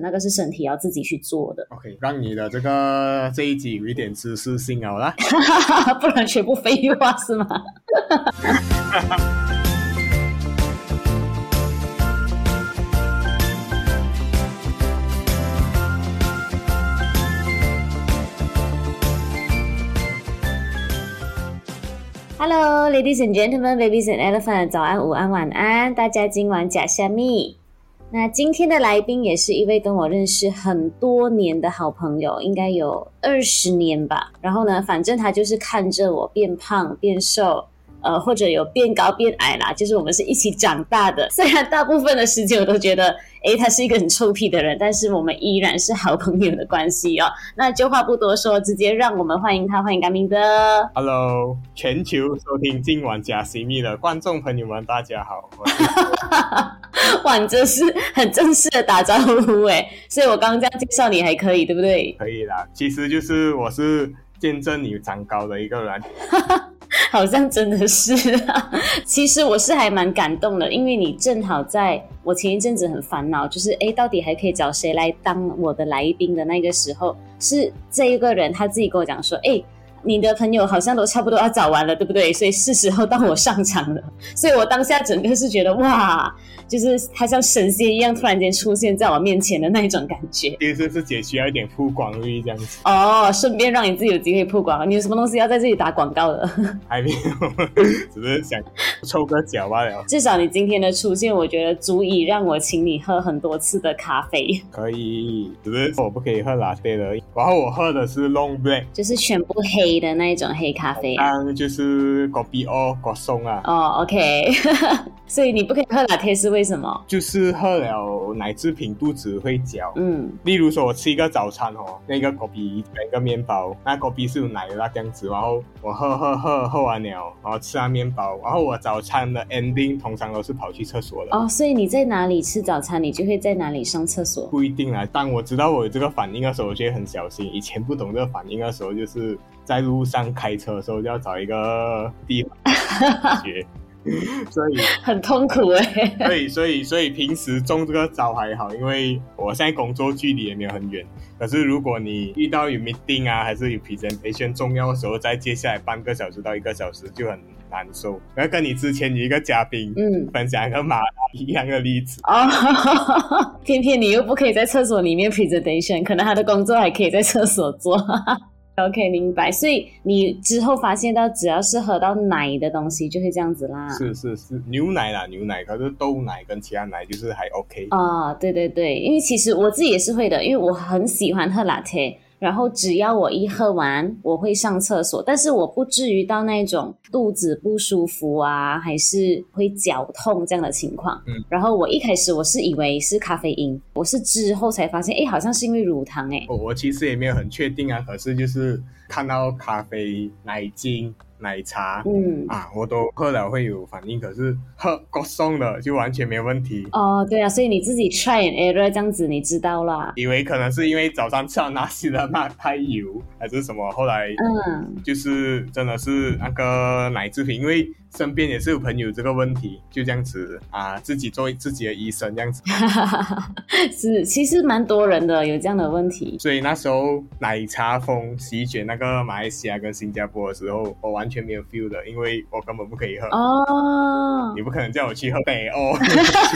那个是身体要自己去做的。OK，让你的这个这一集有一点知识性好了，不然全部废话是吗？Hello, ladies and gentlemen, babies and elephants，早安、午安、晚安，大家今晚假虾米。那今天的来宾也是一位跟我认识很多年的好朋友，应该有二十年吧。然后呢，反正他就是看着我变胖变瘦。呃，或者有变高变矮啦，就是我们是一起长大的。虽然大部分的时间我都觉得，诶，他是一个很臭屁的人，但是我们依然是好朋友的关系哦。那就话不多说，直接让我们欢迎他，欢迎甘明哥。Hello，全球收听今晚假虾米的观众朋友们，大家好。哇，你这是很正式的打招呼诶，所以我刚刚这样介绍你还可以，对不对？可以啦，其实就是我是见证你长高的一个人。好像真的是啊，其实我是还蛮感动的，因为你正好在我前一阵子很烦恼，就是诶，到底还可以找谁来当我的来宾的那个时候，是这一个人他自己跟我讲说，诶，你的朋友好像都差不多要找完了，对不对？所以是时候到我上场了，所以我当下整个是觉得哇。就是他像神仙一样突然间出现在我面前的那一种感觉。其实是姐需要一点曝光率这样子。哦，顺便让你自己有机会曝光。你有什么东西要在这里打广告的？还没有，只是想抽个脚罢了。至少你今天的出现，我觉得足以让我请你喝很多次的咖啡。可以，只是我不可以喝 latte 的。然后我喝的是 long black，就是全部黑的那一种黑咖啡。嗯，就是 kopi O kosong 啊。哦，OK。所以你不可以喝 latte 是为为什么？就是喝了奶制品，肚子会绞。嗯，例如说，我吃一个早餐哦，那个果皮，那个面包，那果皮是有奶的那样子。然后我喝喝喝喝完了，然后吃完面包，然后我早餐的 ending 通常都是跑去厕所的。哦，所以你在哪里吃早餐，你就会在哪里上厕所？不一定啊。当我知道我有这个反应的时候，我就会很小心。以前不懂这个反应的时候，就是在路上开车的时候就要找一个地方学。所以很痛苦哎、欸。所以所以所以平时中这个招还好，因为我现在工作距离也没有很远。可是如果你遇到有 meeting 啊，还是有 presentation 重要的时候，在接下来半个小时到一个小时就很难受。我要跟你之前有一个嘉宾，嗯，分享一个马一样的例子啊。偏偏你又不可以在厕所里面 presentation，可能他的工作还可以在厕所做。OK，明白。所以你之后发现到，只要是喝到奶的东西，就会这样子啦。是是是，牛奶啦，牛奶，可是豆奶跟其他奶就是还 OK。啊，对对对，因为其实我自己也是会的，因为我很喜欢喝 latte。然后只要我一喝完，我会上厕所，但是我不至于到那种肚子不舒服啊，还是会绞痛这样的情况。嗯，然后我一开始我是以为是咖啡因，我是之后才发现，哎，好像是因为乳糖哎。我我其实也没有很确定啊，可是就是看到咖啡、奶精。奶茶，嗯啊，我都喝了会有反应，可是喝果送的就完全没问题。哦，对啊，所以你自己 try and error 这样子，你知道啦。以为可能是因为早上吃了那些的那太油，还是什么？后来，嗯，就是真的是那个奶制品，因为。身边也是有朋友这个问题，就这样子啊，自己做自己的医生这样子。是，其实蛮多人的有这样的问题。所以那时候奶茶风席卷那个马来西亚跟新加坡的时候，我完全没有 feel 的，因为我根本不可以喝。哦。你不可能叫我去喝北欧。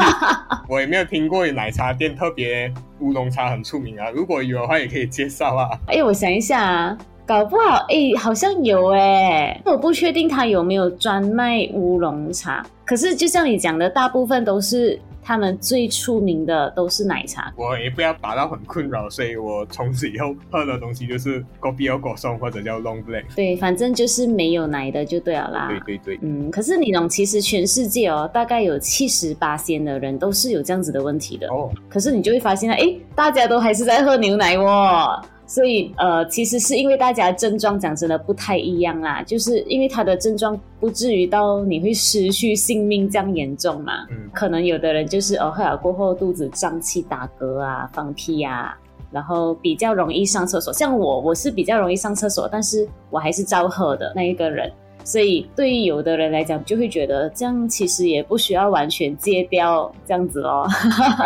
我也没有听过有奶茶店特别乌龙茶很出名啊，如果有的话也可以介绍啊。哎，我想一下啊。搞不好，哎，好像有哎，我不确定他有没有专卖乌龙茶。可是就像你讲的，大部分都是他们最出名的都是奶茶。我也不要打到很困扰，所以我从此以后喝的东西就是 gopiogo song 或者叫 Long Black。对，反正就是没有奶的就对了啦。对对对，嗯。可是你懂，其实全世界哦，大概有七十八仙的人都是有这样子的问题的。哦。可是你就会发现呢，哎，大家都还是在喝牛奶哦。所以，呃，其实是因为大家症状讲真的不太一样啦，就是因为他的症状不至于到你会失去性命这样严重嘛。嗯。可能有的人就是呃，喝了过后肚子胀气、打嗝啊、放屁啊，然后比较容易上厕所。像我，我是比较容易上厕所，但是我还是照喝的那一个人。所以对于有的人来讲，就会觉得这样其实也不需要完全戒掉这样子哦。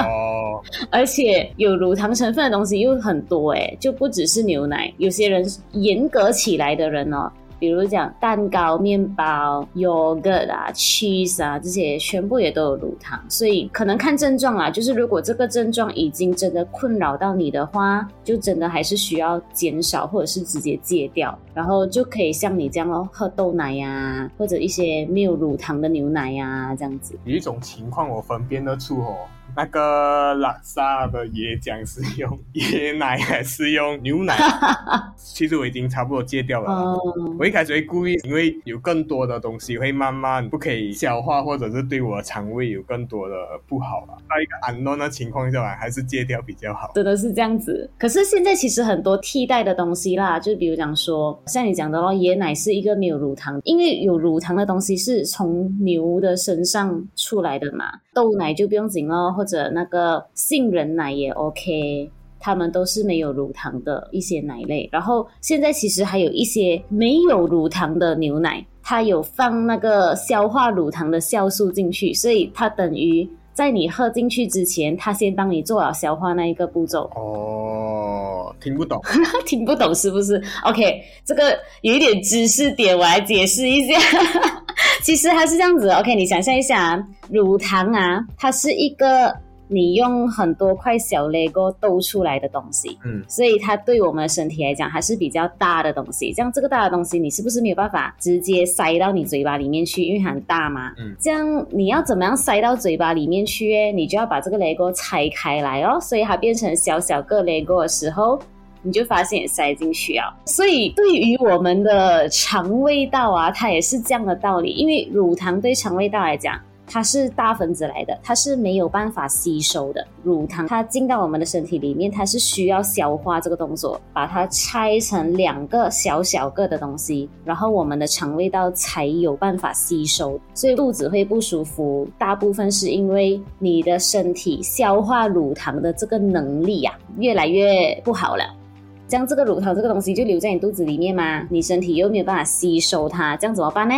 哦，而且有乳糖成分的东西又很多诶，就不只是牛奶，有些人严格起来的人哦。比如讲蛋糕、面包、yogurt 啊、cheese 啊，这些全部也都有乳糖，所以可能看症状啊，就是如果这个症状已经真的困扰到你的话，就真的还是需要减少或者是直接戒掉，然后就可以像你这样哦，喝豆奶呀、啊，或者一些没有乳糖的牛奶呀、啊，这样子。有一种情况我分辨得出哦。那个拉萨的椰浆是用椰奶还是用牛奶？其实我已经差不多戒掉了。Oh. 我一开始会故意，因为有更多的东西会慢慢不可以消化，或者是对我的肠胃有更多的不好了。在一个安乐的情况下，还是戒掉比较好。真的是这样子。可是现在其实很多替代的东西啦，就比如讲说，像你讲的哦，椰奶是一个没有乳糖，因为有乳糖的东西是从牛的身上出来的嘛，豆奶就不用紧咯，或者那个杏仁奶也 OK，它们都是没有乳糖的一些奶类。然后现在其实还有一些没有乳糖的牛奶，它有放那个消化乳糖的酵素进去，所以它等于在你喝进去之前，它先帮你做好消化那一个步骤。哦，听不懂，听不懂是不是？OK，这个有一点知识点，我来解释一下。其实它是这样子，OK，你想象一下，乳糖啊，它是一个你用很多块小 Lego 兜出来的东西，嗯，所以它对我们的身体来讲还是比较大的东西。这样这个大的东西，你是不是没有办法直接塞到你嘴巴里面去，因为很大嘛？嗯，这样你要怎么样塞到嘴巴里面去？你就要把这个 Lego 拆开来哦，所以它变成小小个 Lego 的时候。你就发现塞进去啊，所以对于我们的肠胃道啊，它也是这样的道理。因为乳糖对肠胃道来讲，它是大分子来的，它是没有办法吸收的。乳糖它进到我们的身体里面，它是需要消化这个动作，把它拆成两个小小个的东西，然后我们的肠胃道才有办法吸收。所以肚子会不舒服，大部分是因为你的身体消化乳糖的这个能力呀、啊，越来越不好了。这样这个乳糖这个东西就留在你肚子里面嘛，你身体又没有办法吸收它，这样怎么办呢？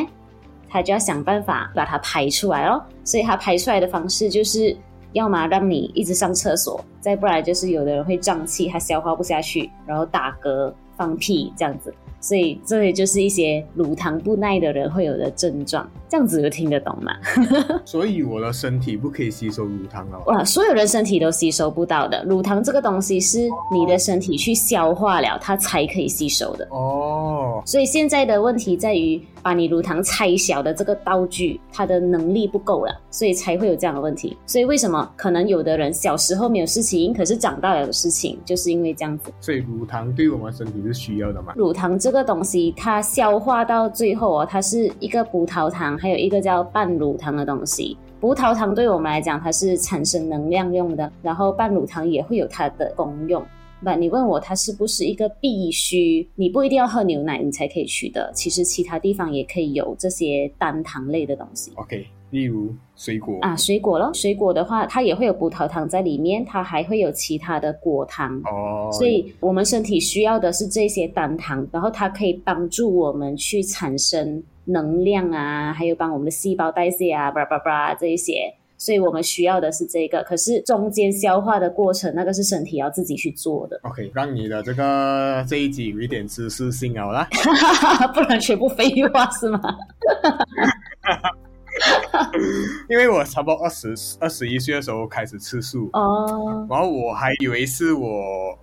它就要想办法把它排出来哦。所以他排出来的方式就是，要么让你一直上厕所，再不然就是有的人会胀气，他消化不下去，然后打嗝、放屁这样子。所以这也就是一些乳糖不耐的人会有的症状，这样子就听得懂吗？所以我的身体不可以吸收乳糖哦。哇，所有人身体都吸收不到的，乳糖这个东西是你的身体去消化了，它才可以吸收的。哦，所以现在的问题在于。把你乳糖拆小的这个道具，它的能力不够了，所以才会有这样的问题。所以为什么可能有的人小时候没有事情，可是长大了有事情，就是因为这样子。所以乳糖对我们身体是需要的嘛？乳糖这个东西，它消化到最后哦，它是一个葡萄糖，还有一个叫半乳糖的东西。葡萄糖对我们来讲，它是产生能量用的，然后半乳糖也会有它的功用。不，你问我它是不是一个必须？你不一定要喝牛奶你才可以取得，其实其他地方也可以有这些单糖类的东西。OK，例如水果啊，水果咯，水果的话，它也会有葡萄糖在里面，它还会有其他的果糖。哦，所以我们身体需要的是这些单糖，然后它可以帮助我们去产生能量啊，还有帮我们的细胞代谢啊，叭叭叭这一些。所以我们需要的是这个，可是中间消化的过程，那个是身体要自己去做的。OK，让你的这个这一集有一点知识性好了，不然全部废话是吗？因为我差不多二十二十一岁的时候开始吃素哦，oh. 然后我还以为是我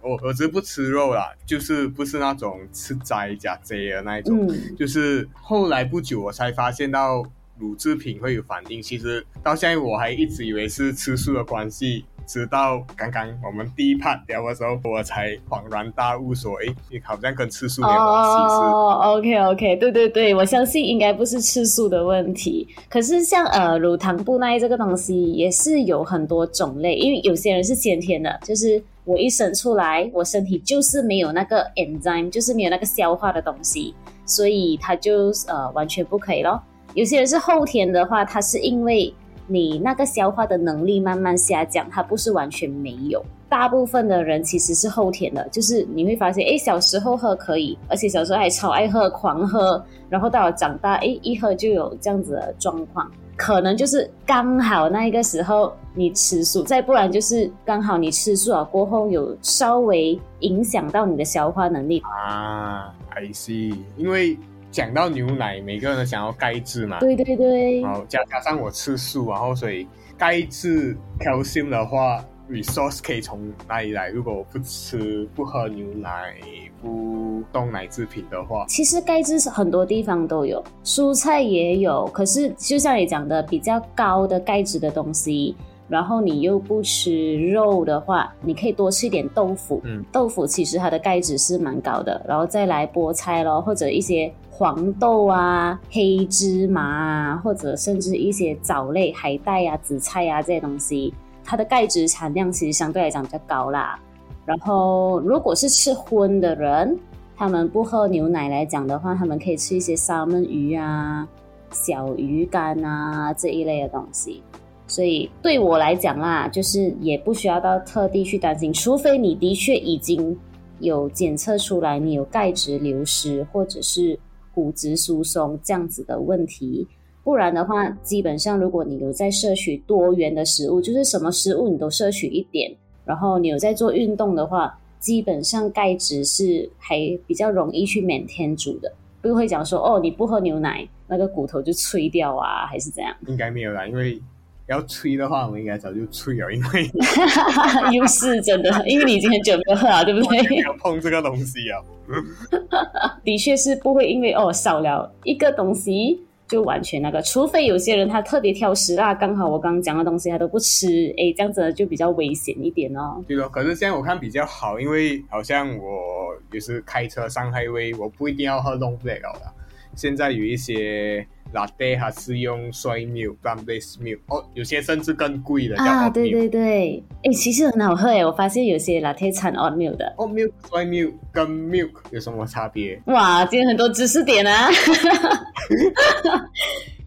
我儿子不吃肉啦，就是不是那种吃斋加斋的那一种，嗯、就是后来不久我才发现到。乳制品会有反应，其实到现在我还一直以为是吃素的关系，直到刚刚我们第一 part 聊的时候，我才恍然大悟说，诶，你好像跟吃素没有关系。哦，OK OK，对对对，我相信应该不是吃素的问题。可是像呃乳糖不耐这个东西也是有很多种类，因为有些人是先天的，就是我一生出来，我身体就是没有那个 enzyme，就是没有那个消化的东西，所以它就呃完全不可以咯。有些人是后天的话，他是因为你那个消化的能力慢慢下降，它不是完全没有。大部分的人其实是后天的，就是你会发现，哎，小时候喝可以，而且小时候还超爱喝，狂喝，然后到了长大，哎，一喝就有这样子的状况，可能就是刚好那一个时候你吃素，再不然就是刚好你吃素了过后有稍微影响到你的消化能力啊，I see，因为。讲到牛奶，每个人都想要钙质嘛。对对对。好，加加上我吃素，然后所以钙质 calcium 的话，resource 可以从哪里来？如果我不吃、不喝牛奶、不动奶制品的话，其实钙质是很多地方都有，蔬菜也有。可是就像你讲的，比较高的钙质的东西。然后你又不吃肉的话，你可以多吃一点豆腐。嗯，豆腐其实它的钙质是蛮高的。然后再来菠菜咯，或者一些黄豆啊、黑芝麻啊，或者甚至一些藻类、海带啊、紫菜啊这些东西，它的钙质产量其实相对来讲比较高啦。然后如果是吃荤的人，他们不喝牛奶来讲的话，他们可以吃一些三文鱼啊、小鱼干啊这一类的东西。所以对我来讲啦，就是也不需要到特地去担心，除非你的确已经有检测出来你有钙质流失或者是骨质疏松这样子的问题，不然的话，基本上如果你有在摄取多元的食物，就是什么食物你都摄取一点，然后你有在做运动的话，基本上钙质是还比较容易去每天煮的，不会讲说哦，你不喝牛奶那个骨头就脆掉啊，还是怎样？应该没有啦，因为。要吹的话，我们应该早就吹了，因为 又是真的，因为你已经很久没有喝了，对不对？没有碰这个东西啊。的确是不会因为哦少了一个东西就完全那个，除非有些人他特别挑食啦，刚好我刚刚讲的东西他都不吃，哎，这样子就比较危险一点哦。对的，可是现在我看比较好，因为好像我也是开车上 highway，我不一定要喝 long black 了。现在有一些。Latte 还是用 soy milk、plant-based milk，哦，有些甚至更贵的啊，对对对，哎，其实很好喝诶，我发现有些 Latte 掺 oat milk 的。oat milk、soy milk 跟 milk 有什么差别？哇，今天很多知识点啊！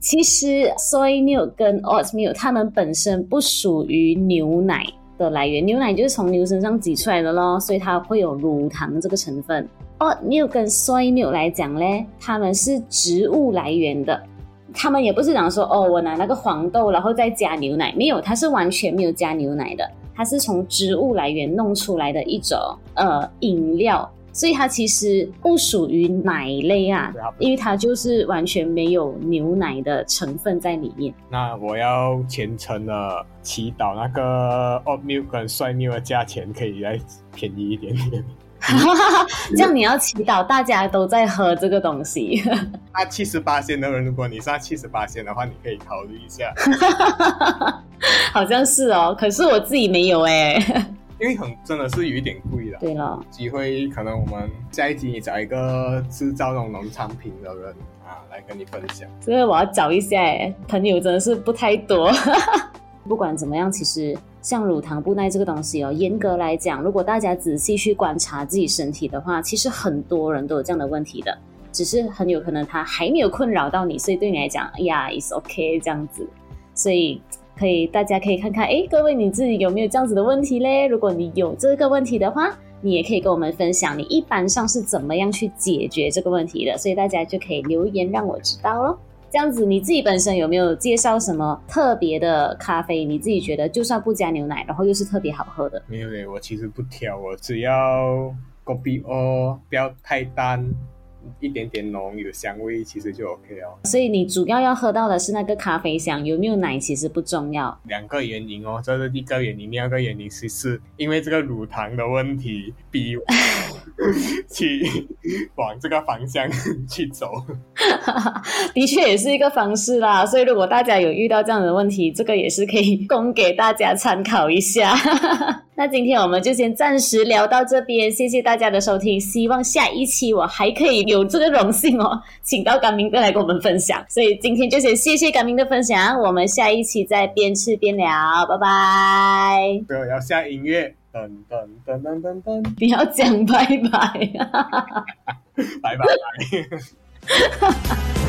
其实 soy milk 跟 oat milk 它们本身不属于牛奶的来源，牛奶就是从牛身上挤出来的咯，所以它会有乳糖这个成分。Oat milk 跟 soy milk 来讲呢，它们是植物来源的。他们也不是讲说哦，我拿那个黄豆，然后再加牛奶，没有，它是完全没有加牛奶的，它是从植物来源弄出来的一种呃饮料，所以它其实不属于奶类啊，因为它就是完全没有牛奶的成分在里面。那我要虔诚的祈祷，那个 oat milk 跟 soy milk 的价钱可以再便宜一点点。这样你要祈祷大家都在喝这个东西。那七十八仙的人，如果你是七十八仙的话，你可以考虑一下。好像是哦，可是我自己没有哎。因为很真的是有一点贵了。对了，机会可能我们下一集你找一个制造那种农产品的人啊，来跟你分享。所以我要找一下哎，朋友真的是不太多。不管怎么样，其实。像乳糖不耐这个东西哦，严格来讲，如果大家仔细去观察自己身体的话，其实很多人都有这样的问题的，只是很有可能它还没有困扰到你，所以对你来讲，哎呀，it's okay 这样子，所以可以大家可以看看，哎，各位你自己有没有这样子的问题嘞？如果你有这个问题的话，你也可以跟我们分享，你一般上是怎么样去解决这个问题的，所以大家就可以留言让我知道咯。这样子，你自己本身有没有介绍什么特别的咖啡？你自己觉得就算不加牛奶，然后又是特别好喝的？没有嘞，我其实不挑，我只要公平哦不要太淡。一点点浓，有香味，其实就 OK 哦。所以你主要要喝到的是那个咖啡香，有没有奶其实不重要。两个原因哦，这是第一个原因，第二个原因是是因为这个乳糖的问题，逼我 去往这个方向去走。的确也是一个方式啦。所以如果大家有遇到这样的问题，这个也是可以供给大家参考一下。那今天我们就先暂时聊到这边，谢谢大家的收听。希望下一期我还可以有这个荣幸哦，请到甘明哥来跟我们分享。所以今天就先谢谢甘明的分享，我们下一期再边吃边聊，拜拜。对，要下音乐，噔噔噔噔噔噔，你要讲拜拜，拜 拜拜。